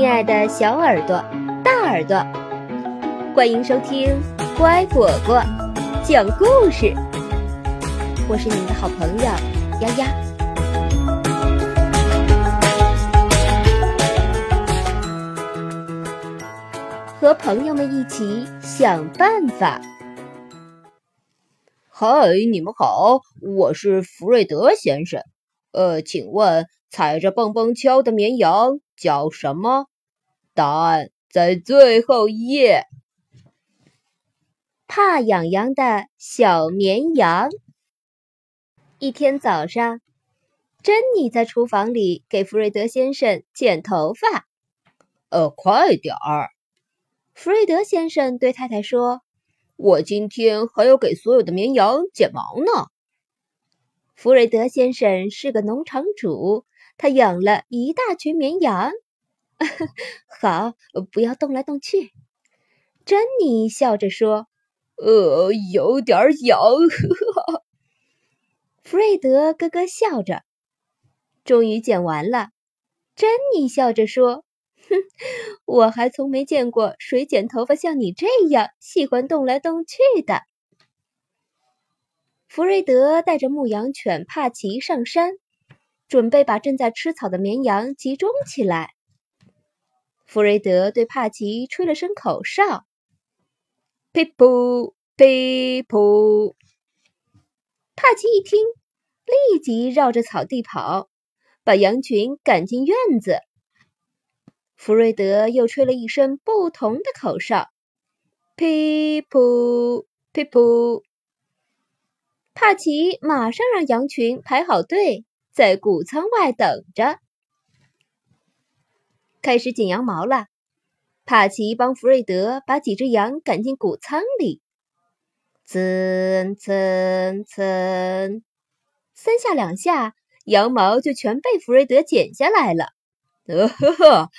亲爱的小耳朵、大耳朵，欢迎收听乖果果讲故事。我是你们的好朋友丫丫，和朋友们一起想办法。嗨，你们好，我是福瑞德先生。呃，请问踩着蹦蹦敲的绵羊叫什么？答案在最后一页。怕痒痒的小绵羊。一天早上，珍妮在厨房里给福瑞德先生剪头发。呃，快点儿！福瑞德先生对太太说。我今天还要给所有的绵羊剪毛呢。福瑞德先生是个农场主，他养了一大群绵羊。好，不要动来动去。珍妮笑着说：“呃，有点痒。”弗瑞德咯咯笑着。终于剪完了，珍妮笑着说。哼，我还从没见过谁剪头发像你这样喜欢动来动去的。弗瑞德带着牧羊犬帕奇上山，准备把正在吃草的绵羊集中起来。弗瑞德对帕奇吹了声口哨，噼噗噼噗。帕奇一听，立即绕着草地跑，把羊群赶进院子。弗瑞德又吹了一声不同的口哨，噼噗噼噗。帕奇马上让羊群排好队，在谷仓外等着，开始剪羊毛了。帕奇帮福瑞德把几只羊赶进谷仓里，蹭蹭蹭，三下两下，羊毛就全被福瑞德剪下来了。呃呵呵。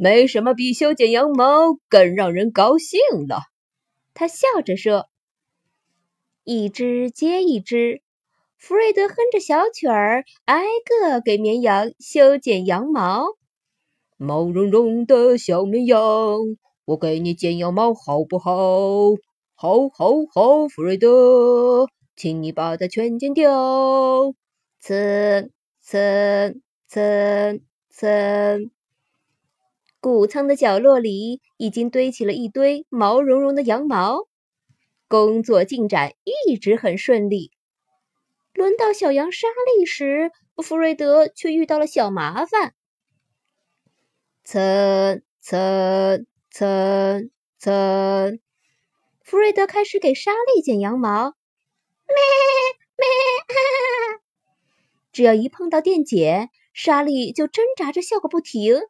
没什么比修剪羊毛更让人高兴了，他笑着说。一只接一只，弗瑞德哼着小曲儿，挨个给绵羊修剪羊毛。毛茸茸的小绵羊，我给你剪羊毛好不好？好，好，好，弗瑞德，请你把它全剪掉。蹭蹭蹭蹭。谷仓的角落里已经堆起了一堆毛茸茸的羊毛，工作进展一直很顺利。轮到小羊莎莉时，弗瑞德却遇到了小麻烦。蹭蹭蹭蹭，弗瑞德开始给莎莉剪羊毛。咩咩，只要一碰到电剪，莎莉就挣扎着笑个不停。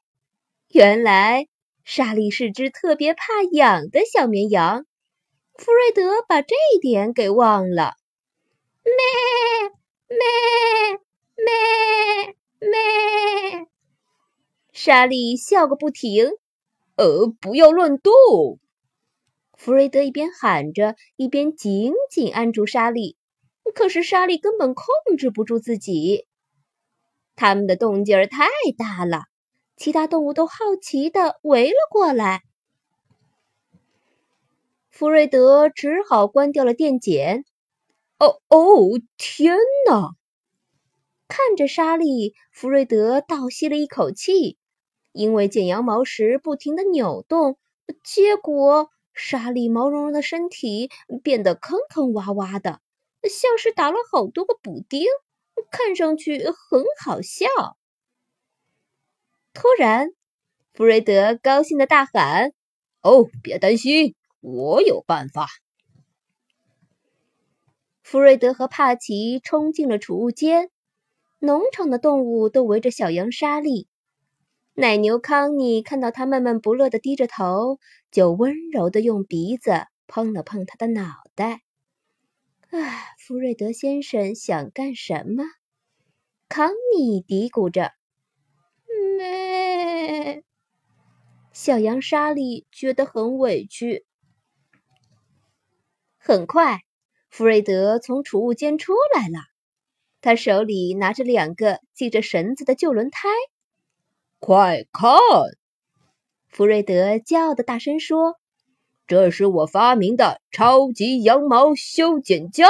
原来莎莉是只特别怕痒的小绵羊，弗瑞德把这一点给忘了。咩咩咩咩，莎莉笑个不停。呃，不要乱动！弗瑞德一边喊着，一边紧紧按住莎莉。可是莎莉根本控制不住自己，他们的动静儿太大了。其他动物都好奇的围了过来，弗瑞德只好关掉了电剪。哦哦，天哪！看着莎莉，弗瑞德倒吸了一口气，因为剪羊毛时不停的扭动，结果莎莉毛茸茸的身体变得坑坑洼洼的，像是打了好多个补丁，看上去很好笑。突然，弗瑞德高兴的大喊：“哦，别担心，我有办法！”弗瑞德和帕奇冲进了储物间，农场的动物都围着小羊莎莉。奶牛康妮看到他闷闷不乐的低着头，就温柔的用鼻子碰了碰他的脑袋。啊，弗瑞德先生想干什么？康妮嘀咕着。咩！小羊莎莉觉得很委屈。很快，弗瑞德从储物间出来了，他手里拿着两个系着绳子的旧轮胎。快看！弗瑞德骄傲的大声说：“这是我发明的超级羊毛修剪架。”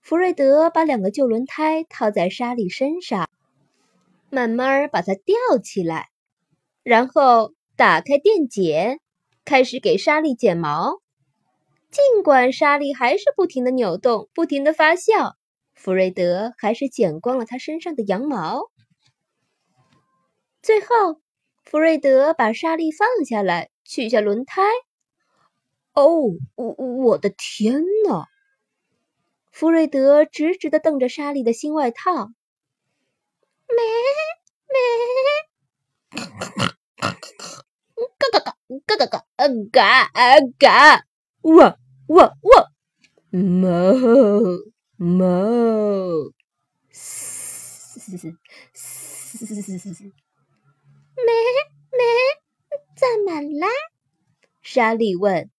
弗瑞德把两个旧轮胎套在莎莉身上，慢慢把它吊起来，然后打开电剪，开始给莎莉剪毛。尽管莎莉还是不停的扭动，不停的发笑，弗瑞德还是剪光了她身上的羊毛。最后，福瑞德把莎莉放下来，取下轮胎。哦，我我的天哪！福瑞德直直的瞪着莎莉的新外套。咩咩，嘎嘎嘎嘎嘎嘎，嗯嘎啊嘎。哇哇哇！哞哞！嘶嘶嘶嘶！咩咩？怎么啦？莎莉问。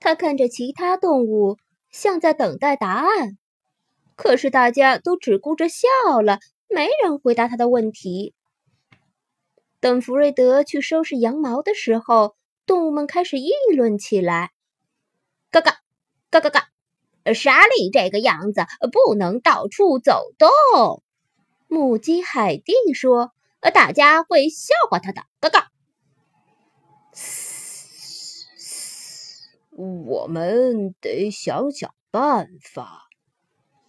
他看着其他动物，像在等待答案。可是大家都只顾着笑了，没人回答他的问题。等福瑞德去收拾羊毛的时候。动物们开始议论起来：“嘎嘎，嘎嘎嘎！莎莉这个样子不能到处走动。”母鸡海蒂说：“，大家会笑话他的。”嘎嘎，我们得想想办法。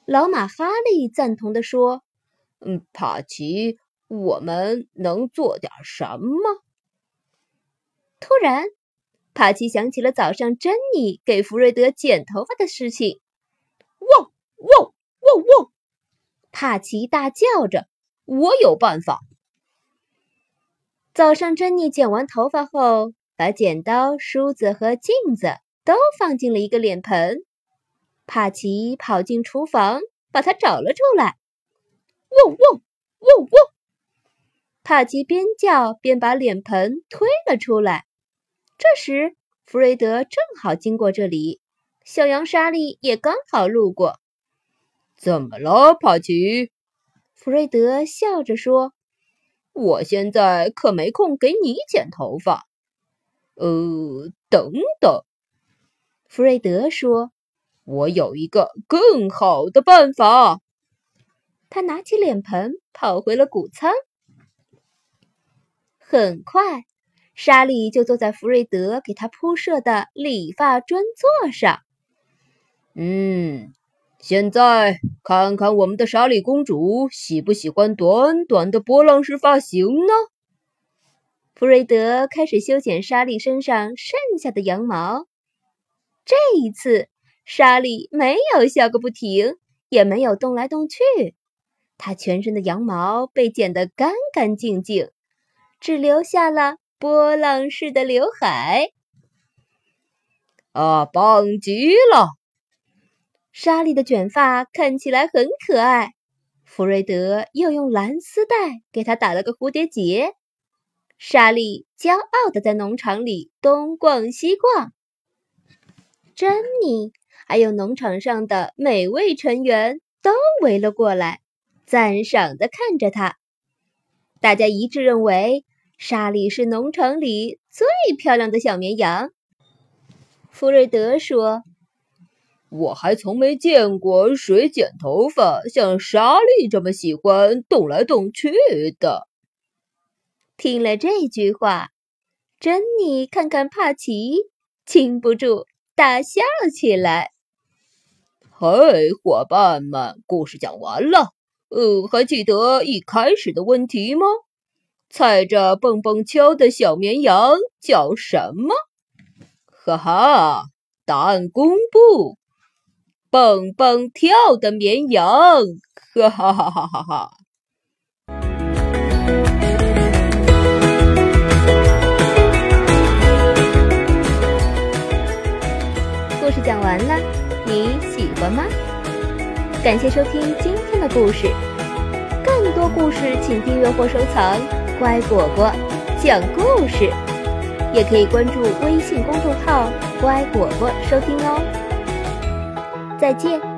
老马哈利赞同地说：“嗯，帕奇，我们能做点什么？”突然，帕奇想起了早上珍妮给福瑞德剪头发的事情。汪汪汪汪！帕奇大叫着：“我有办法！”早上珍妮剪完头发后，把剪刀、梳子和镜子都放进了一个脸盆。帕奇跑进厨房，把它找了出来。汪汪汪汪！帕奇边叫边把脸盆推了出来。这时，弗瑞德正好经过这里，小羊莎莉也刚好路过。怎么了，帕奇？弗瑞德笑着说：“我现在可没空给你剪头发。”呃，等等，弗瑞德说：“我有一个更好的办法。”他拿起脸盆，跑回了谷仓。很快。莎莉就坐在福瑞德给她铺设的理发专座上。嗯，现在看看我们的莎莉公主喜不喜欢短短的波浪式发型呢？弗瑞德开始修剪莎莉身上剩下的羊毛。这一次，莎莉没有笑个不停，也没有动来动去。她全身的羊毛被剪得干干净净，只留下了。波浪式的刘海，啊，棒极了！莎莉的卷发看起来很可爱。福瑞德又用蓝丝带给她打了个蝴蝶结。莎莉骄傲的在农场里东逛西逛。珍妮还有农场上的每位成员都围了过来，赞赏的看着她。大家一致认为。莎莉是农场里最漂亮的小绵羊。福瑞德说：“我还从没见过谁剪头发像莎莉这么喜欢动来动去的。”听了这句话，珍妮看看帕奇，禁不住大笑起来。嘿，伙伴们，故事讲完了。呃，还记得一开始的问题吗？踩着蹦蹦敲的小绵羊叫什么？哈哈，答案公布！蹦蹦跳的绵羊！哈哈哈哈哈哈！故事讲完了，你喜欢吗？感谢收听今天的故事，更多故事请订阅或收藏。乖果果讲故事，也可以关注微信公众号“乖果果”收听哦。再见。